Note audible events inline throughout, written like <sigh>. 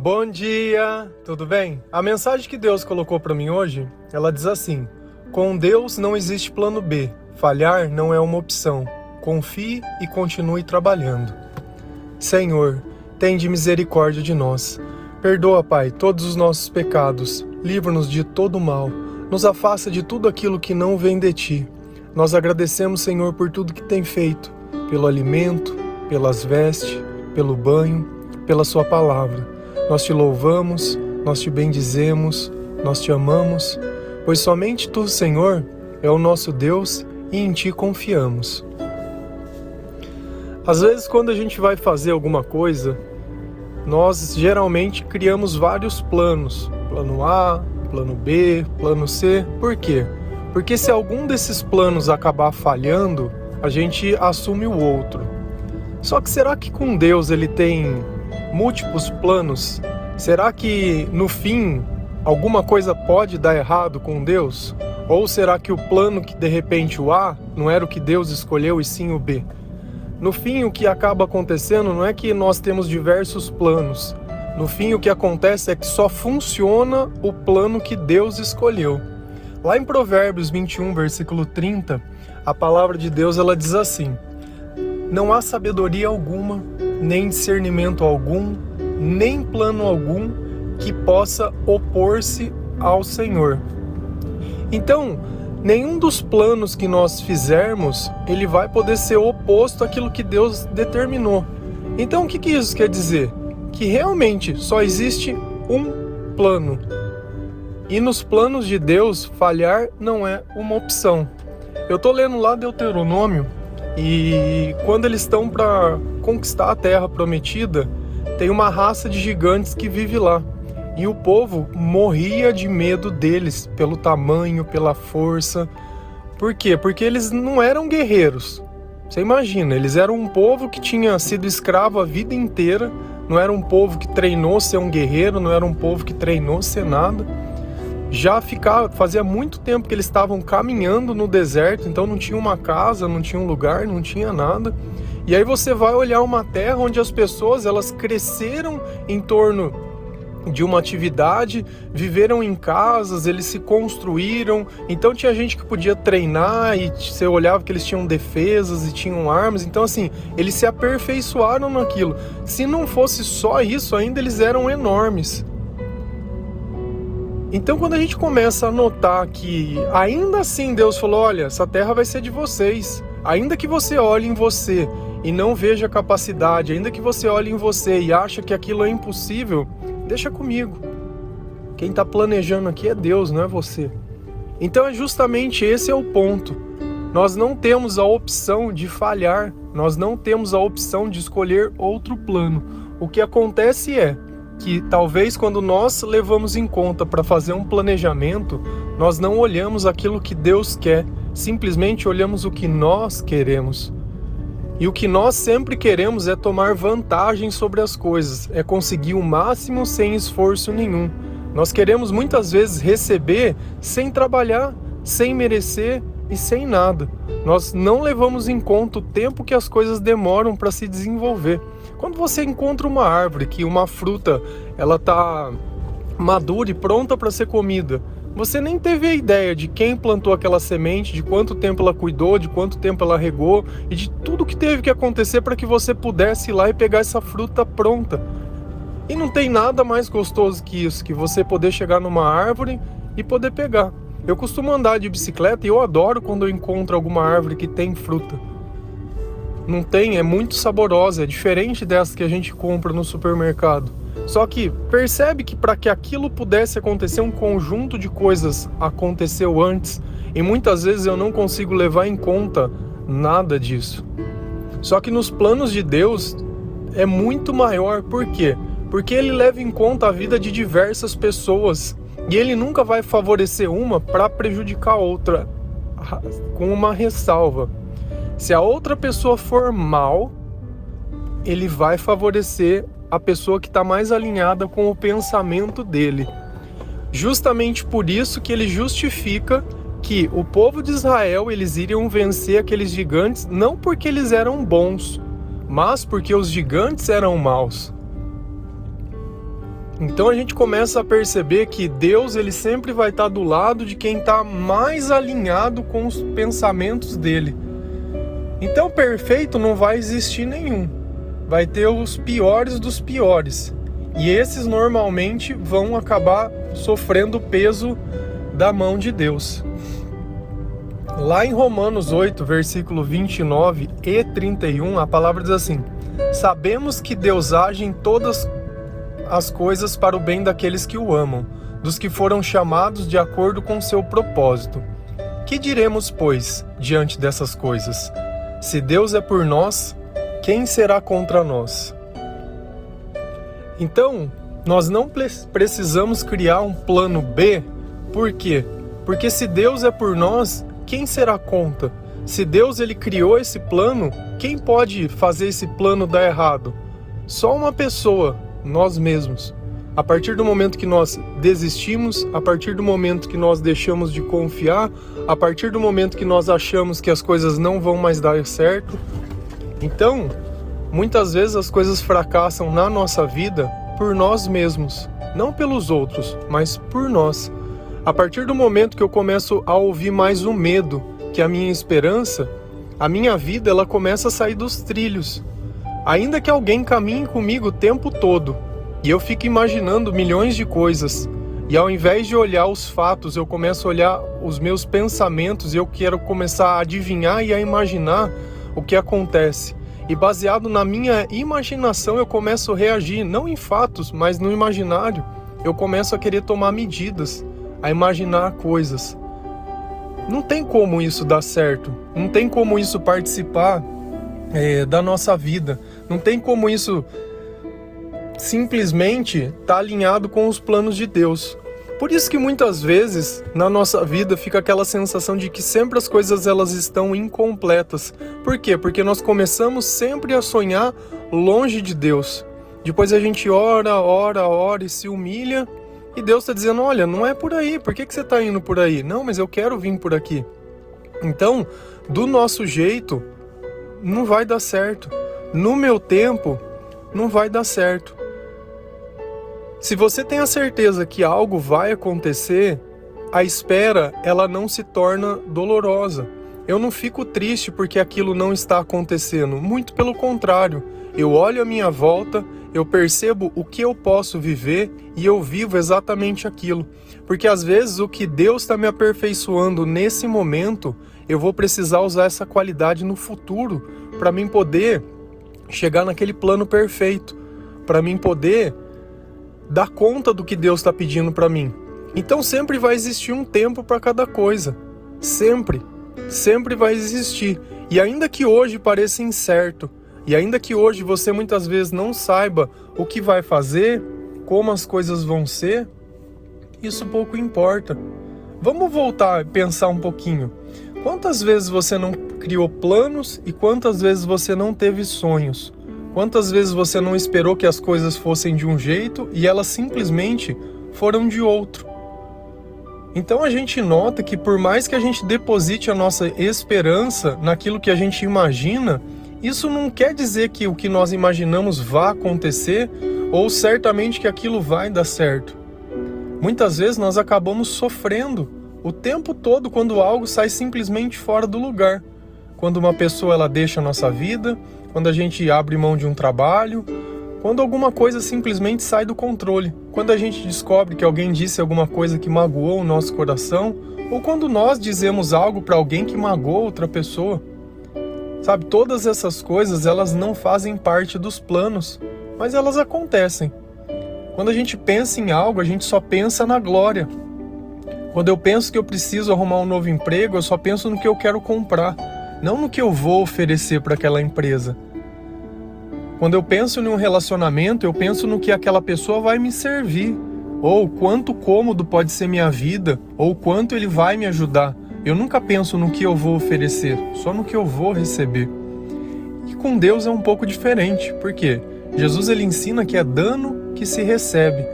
Bom dia, tudo bem? A mensagem que Deus colocou para mim hoje, ela diz assim: Com Deus não existe plano B. Falhar não é uma opção. Confie e continue trabalhando. Senhor, tende misericórdia de nós. Perdoa, Pai, todos os nossos pecados. Livra-nos de todo mal. Nos afasta de tudo aquilo que não vem de ti. Nós agradecemos, Senhor, por tudo que tem feito, pelo alimento, pelas vestes, pelo banho, pela sua palavra. Nós te louvamos, nós te bendizemos, nós te amamos, pois somente tu, Senhor, é o nosso Deus e em ti confiamos. Às vezes, quando a gente vai fazer alguma coisa, nós geralmente criamos vários planos: plano A, plano B, plano C. Por quê? Porque se algum desses planos acabar falhando, a gente assume o outro. Só que será que com Deus ele tem múltiplos planos, será que no fim alguma coisa pode dar errado com Deus? Ou será que o plano que de repente o A não era o que Deus escolheu e sim o B? No fim, o que acaba acontecendo não é que nós temos diversos planos. No fim, o que acontece é que só funciona o plano que Deus escolheu. Lá em Provérbios 21, versículo 30, a palavra de Deus ela diz assim: Não há sabedoria alguma nem discernimento algum, nem plano algum que possa opor-se ao Senhor. Então, nenhum dos planos que nós fizermos, ele vai poder ser oposto àquilo que Deus determinou. Então, o que, que isso quer dizer? Que realmente só existe um plano. E nos planos de Deus, falhar não é uma opção. Eu estou lendo lá Deuteronômio e quando eles estão para conquistar a terra prometida, tem uma raça de gigantes que vive lá. E o povo morria de medo deles, pelo tamanho, pela força. Por quê? Porque eles não eram guerreiros. Você imagina, eles eram um povo que tinha sido escravo a vida inteira, não era um povo que treinou ser um guerreiro, não era um povo que treinou ser nada já ficava, fazia muito tempo que eles estavam caminhando no deserto, então não tinha uma casa, não tinha um lugar, não tinha nada. E aí você vai olhar uma terra onde as pessoas elas cresceram em torno de uma atividade, viveram em casas, eles se construíram. Então tinha gente que podia treinar e você olhava que eles tinham defesas e tinham armas. Então assim, eles se aperfeiçoaram naquilo. Se não fosse só isso, ainda eles eram enormes. Então, quando a gente começa a notar que ainda assim Deus falou: olha, essa terra vai ser de vocês, ainda que você olhe em você e não veja capacidade, ainda que você olhe em você e acha que aquilo é impossível, deixa comigo. Quem está planejando aqui é Deus, não é você. Então, é justamente esse é o ponto. Nós não temos a opção de falhar, nós não temos a opção de escolher outro plano. O que acontece é que talvez quando nós levamos em conta para fazer um planejamento, nós não olhamos aquilo que Deus quer, simplesmente olhamos o que nós queremos. E o que nós sempre queremos é tomar vantagem sobre as coisas, é conseguir o máximo sem esforço nenhum. Nós queremos muitas vezes receber sem trabalhar, sem merecer e sem nada. Nós não levamos em conta o tempo que as coisas demoram para se desenvolver. Quando você encontra uma árvore que uma fruta ela está madura e pronta para ser comida, você nem teve a ideia de quem plantou aquela semente, de quanto tempo ela cuidou, de quanto tempo ela regou e de tudo que teve que acontecer para que você pudesse ir lá e pegar essa fruta pronta. E não tem nada mais gostoso que isso, que você poder chegar numa árvore e poder pegar. Eu costumo andar de bicicleta e eu adoro quando eu encontro alguma árvore que tem fruta. Não tem, é muito saborosa, é diferente dessa que a gente compra no supermercado. Só que percebe que para que aquilo pudesse acontecer, um conjunto de coisas aconteceu antes e muitas vezes eu não consigo levar em conta nada disso. Só que nos planos de Deus é muito maior, por quê? Porque ele leva em conta a vida de diversas pessoas e ele nunca vai favorecer uma para prejudicar outra, <laughs> com uma ressalva. Se a outra pessoa for mal, ele vai favorecer a pessoa que está mais alinhada com o pensamento dele. Justamente por isso que ele justifica que o povo de Israel eles iriam vencer aqueles gigantes não porque eles eram bons, mas porque os gigantes eram maus. Então a gente começa a perceber que Deus ele sempre vai estar do lado de quem está mais alinhado com os pensamentos dele. Então perfeito não vai existir nenhum. Vai ter os piores dos piores. E esses normalmente vão acabar sofrendo o peso da mão de Deus. Lá em Romanos 8, versículo 29 e 31, a palavra diz assim: Sabemos que Deus age em todas as coisas para o bem daqueles que o amam, dos que foram chamados de acordo com seu propósito. Que diremos, pois, diante dessas coisas? Se Deus é por nós, quem será contra nós? Então, nós não precisamos criar um plano B, por quê? Porque se Deus é por nós, quem será contra? Se Deus ele criou esse plano, quem pode fazer esse plano dar errado? Só uma pessoa, nós mesmos. A partir do momento que nós desistimos, a partir do momento que nós deixamos de confiar, a partir do momento que nós achamos que as coisas não vão mais dar certo, então, muitas vezes as coisas fracassam na nossa vida por nós mesmos, não pelos outros, mas por nós. A partir do momento que eu começo a ouvir mais o medo que a minha esperança, a minha vida ela começa a sair dos trilhos. Ainda que alguém caminhe comigo o tempo todo e eu fique imaginando milhões de coisas, e ao invés de olhar os fatos, eu começo a olhar os meus pensamentos e eu quero começar a adivinhar e a imaginar o que acontece. E baseado na minha imaginação, eu começo a reagir, não em fatos, mas no imaginário. Eu começo a querer tomar medidas, a imaginar coisas. Não tem como isso dar certo, não tem como isso participar é, da nossa vida. Não tem como isso simplesmente estar tá alinhado com os planos de Deus. Por isso que muitas vezes na nossa vida fica aquela sensação de que sempre as coisas elas estão incompletas. Por quê? Porque nós começamos sempre a sonhar longe de Deus. Depois a gente ora, ora, ora e se humilha. E Deus está dizendo: Olha, não é por aí, por que, que você está indo por aí? Não, mas eu quero vir por aqui. Então, do nosso jeito, não vai dar certo. No meu tempo, não vai dar certo. Se você tem a certeza que algo vai acontecer, a espera ela não se torna dolorosa. Eu não fico triste porque aquilo não está acontecendo, muito pelo contrário. Eu olho a minha volta, eu percebo o que eu posso viver e eu vivo exatamente aquilo. Porque às vezes o que Deus está me aperfeiçoando nesse momento eu vou precisar usar essa qualidade no futuro para mim poder chegar naquele plano perfeito, para mim poder dar conta do que Deus está pedindo para mim. Então sempre vai existir um tempo para cada coisa, sempre, sempre vai existir. E ainda que hoje pareça incerto, e ainda que hoje você muitas vezes não saiba o que vai fazer, como as coisas vão ser, isso pouco importa. Vamos voltar a pensar um pouquinho. Quantas vezes você não criou planos e quantas vezes você não teve sonhos? Quantas vezes você não esperou que as coisas fossem de um jeito e elas simplesmente foram de outro? Então a gente nota que por mais que a gente deposite a nossa esperança naquilo que a gente imagina, isso não quer dizer que o que nós imaginamos vá acontecer ou certamente que aquilo vai dar certo. Muitas vezes nós acabamos sofrendo o tempo todo quando algo sai simplesmente fora do lugar. Quando uma pessoa ela deixa a nossa vida, quando a gente abre mão de um trabalho, quando alguma coisa simplesmente sai do controle, quando a gente descobre que alguém disse alguma coisa que magoou o nosso coração, ou quando nós dizemos algo para alguém que magoou outra pessoa. Sabe, todas essas coisas elas não fazem parte dos planos, mas elas acontecem. Quando a gente pensa em algo, a gente só pensa na glória, quando eu penso que eu preciso arrumar um novo emprego, eu só penso no que eu quero comprar, não no que eu vou oferecer para aquela empresa. Quando eu penso em um relacionamento, eu penso no que aquela pessoa vai me servir, ou quanto cômodo pode ser minha vida, ou quanto ele vai me ajudar. Eu nunca penso no que eu vou oferecer, só no que eu vou receber. E com Deus é um pouco diferente, porque Jesus ele ensina que é dano que se recebe.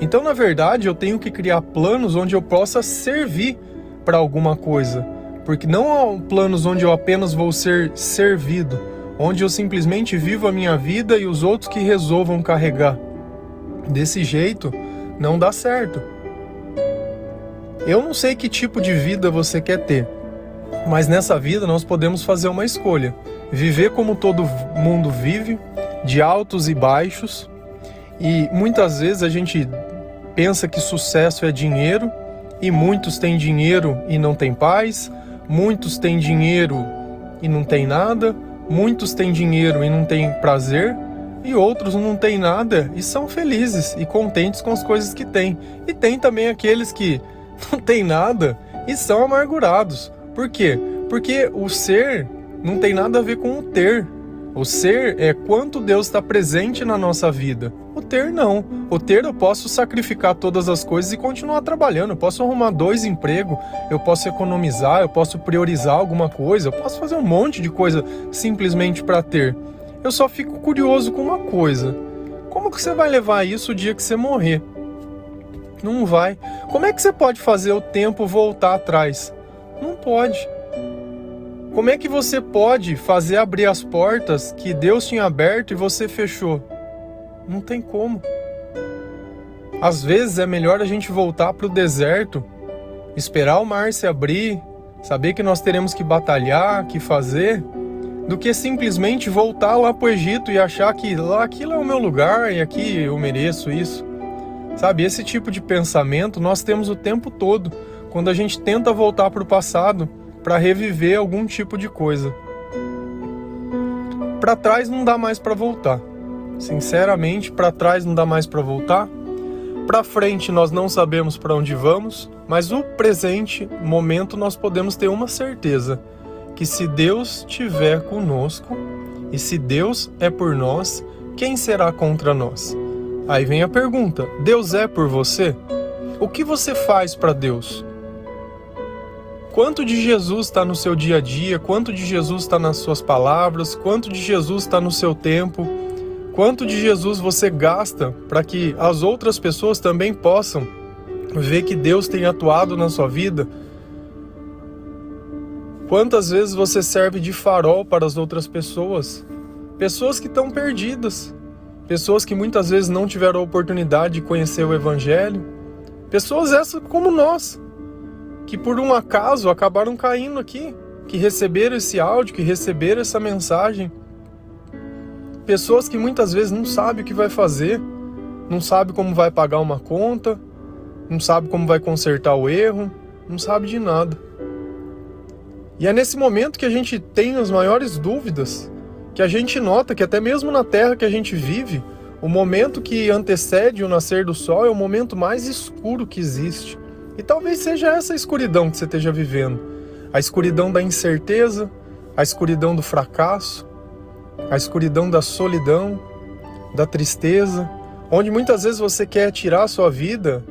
Então, na verdade, eu tenho que criar planos onde eu possa servir para alguma coisa, porque não há planos onde eu apenas vou ser servido, onde eu simplesmente vivo a minha vida e os outros que resolvam carregar. Desse jeito não dá certo. Eu não sei que tipo de vida você quer ter, mas nessa vida nós podemos fazer uma escolha: viver como todo mundo vive, de altos e baixos, e muitas vezes a gente pensa que sucesso é dinheiro, e muitos têm dinheiro e não têm paz, muitos têm dinheiro e não têm nada, muitos têm dinheiro e não têm prazer, e outros não têm nada e são felizes e contentes com as coisas que têm. E tem também aqueles que <laughs> não têm nada e são amargurados. Por quê? Porque o ser não tem nada a ver com o ter. O ser é quanto Deus está presente na nossa vida. O ter não. O ter eu posso sacrificar todas as coisas e continuar trabalhando. Eu posso arrumar dois empregos, eu posso economizar, eu posso priorizar alguma coisa, eu posso fazer um monte de coisa simplesmente para ter. Eu só fico curioso com uma coisa. Como que você vai levar isso o dia que você morrer? Não vai. Como é que você pode fazer o tempo voltar atrás? Não pode. Como é que você pode fazer abrir as portas que Deus tinha aberto e você fechou? Não tem como. Às vezes é melhor a gente voltar para o deserto, esperar o mar se abrir, saber que nós teremos que batalhar, que fazer, do que simplesmente voltar lá para o Egito e achar que lá aquilo é o meu lugar e aqui eu mereço isso. Sabe, esse tipo de pensamento nós temos o tempo todo quando a gente tenta voltar para o passado para reviver algum tipo de coisa. Para trás não dá mais para voltar. Sinceramente, para trás não dá mais para voltar. Para frente nós não sabemos para onde vamos, mas o presente momento nós podemos ter uma certeza que se Deus estiver conosco e se Deus é por nós, quem será contra nós? Aí vem a pergunta: Deus é por você? O que você faz para Deus? Quanto de Jesus está no seu dia a dia? Quanto de Jesus está nas suas palavras? Quanto de Jesus está no seu tempo? Quanto de Jesus você gasta para que as outras pessoas também possam ver que Deus tem atuado na sua vida? Quantas vezes você serve de farol para as outras pessoas? Pessoas que estão perdidas, pessoas que muitas vezes não tiveram a oportunidade de conhecer o Evangelho, pessoas essas como nós, que por um acaso acabaram caindo aqui, que receberam esse áudio, que receberam essa mensagem. Pessoas que muitas vezes não sabem o que vai fazer, não sabe como vai pagar uma conta, não sabe como vai consertar o erro, não sabe de nada. E é nesse momento que a gente tem as maiores dúvidas, que a gente nota que até mesmo na terra que a gente vive, o momento que antecede o nascer do sol é o momento mais escuro que existe. E talvez seja essa escuridão que você esteja vivendo. A escuridão da incerteza, a escuridão do fracasso, a escuridão da solidão, da tristeza, onde muitas vezes você quer tirar a sua vida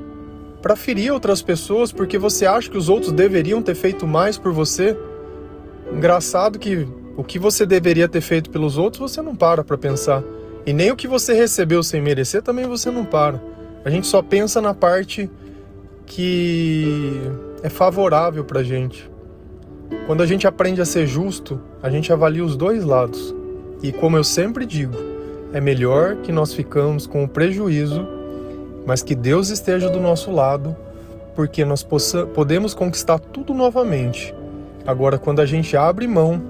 para ferir outras pessoas porque você acha que os outros deveriam ter feito mais por você. Engraçado que o que você deveria ter feito pelos outros você não para para pensar. E nem o que você recebeu sem merecer também você não para. A gente só pensa na parte que é favorável para gente. Quando a gente aprende a ser justo, a gente avalia os dois lados. E como eu sempre digo, é melhor que nós ficamos com o prejuízo, mas que Deus esteja do nosso lado, porque nós possa, podemos conquistar tudo novamente. Agora, quando a gente abre mão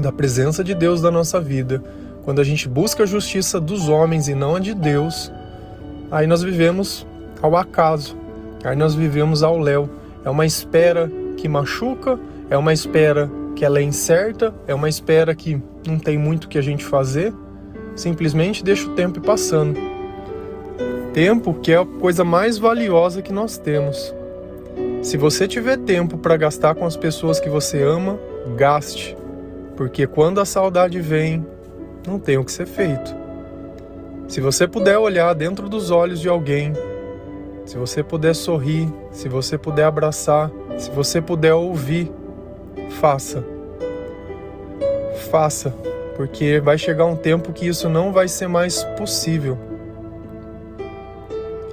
da presença de Deus na nossa vida, quando a gente busca a justiça dos homens e não a de Deus, aí nós vivemos ao acaso, Nós vivemos ao léu. É uma espera que machuca, é uma espera que ela é incerta, é uma espera que não tem muito que a gente fazer, simplesmente deixa o tempo passando. Tempo que é a coisa mais valiosa que nós temos. Se você tiver tempo para gastar com as pessoas que você ama, gaste, porque quando a saudade vem, não tem o que ser feito. Se você puder olhar dentro dos olhos de alguém se você puder sorrir, se você puder abraçar, se você puder ouvir, faça. Faça, porque vai chegar um tempo que isso não vai ser mais possível.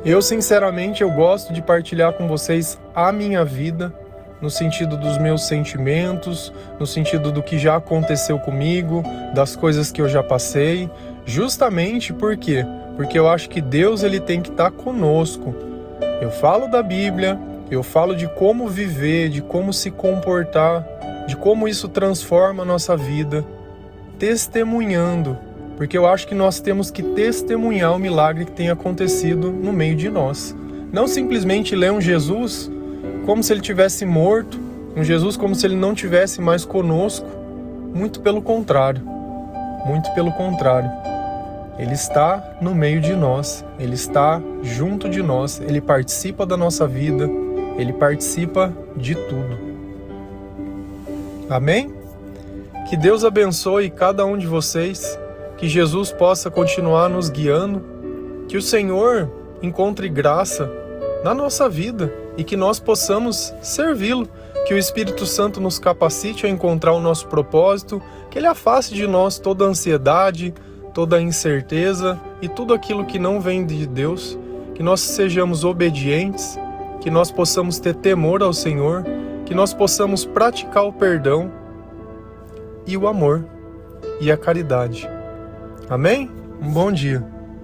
Eu, sinceramente, eu gosto de partilhar com vocês a minha vida, no sentido dos meus sentimentos, no sentido do que já aconteceu comigo, das coisas que eu já passei, justamente porque porque eu acho que Deus ele tem que estar tá conosco. Eu falo da Bíblia, eu falo de como viver, de como se comportar, de como isso transforma a nossa vida, testemunhando, porque eu acho que nós temos que testemunhar o milagre que tem acontecido no meio de nós. Não simplesmente ler um Jesus como se ele tivesse morto, um Jesus como se ele não tivesse mais conosco, muito pelo contrário. Muito pelo contrário. Ele está no meio de nós, ele está junto de nós, ele participa da nossa vida, ele participa de tudo. Amém? Que Deus abençoe cada um de vocês, que Jesus possa continuar nos guiando, que o Senhor encontre graça na nossa vida e que nós possamos servi-lo, que o Espírito Santo nos capacite a encontrar o nosso propósito, que ele afaste de nós toda ansiedade, toda incerteza e tudo aquilo que não vem de Deus, que nós sejamos obedientes, que nós possamos ter temor ao Senhor, que nós possamos praticar o perdão e o amor e a caridade. Amém? Um bom dia.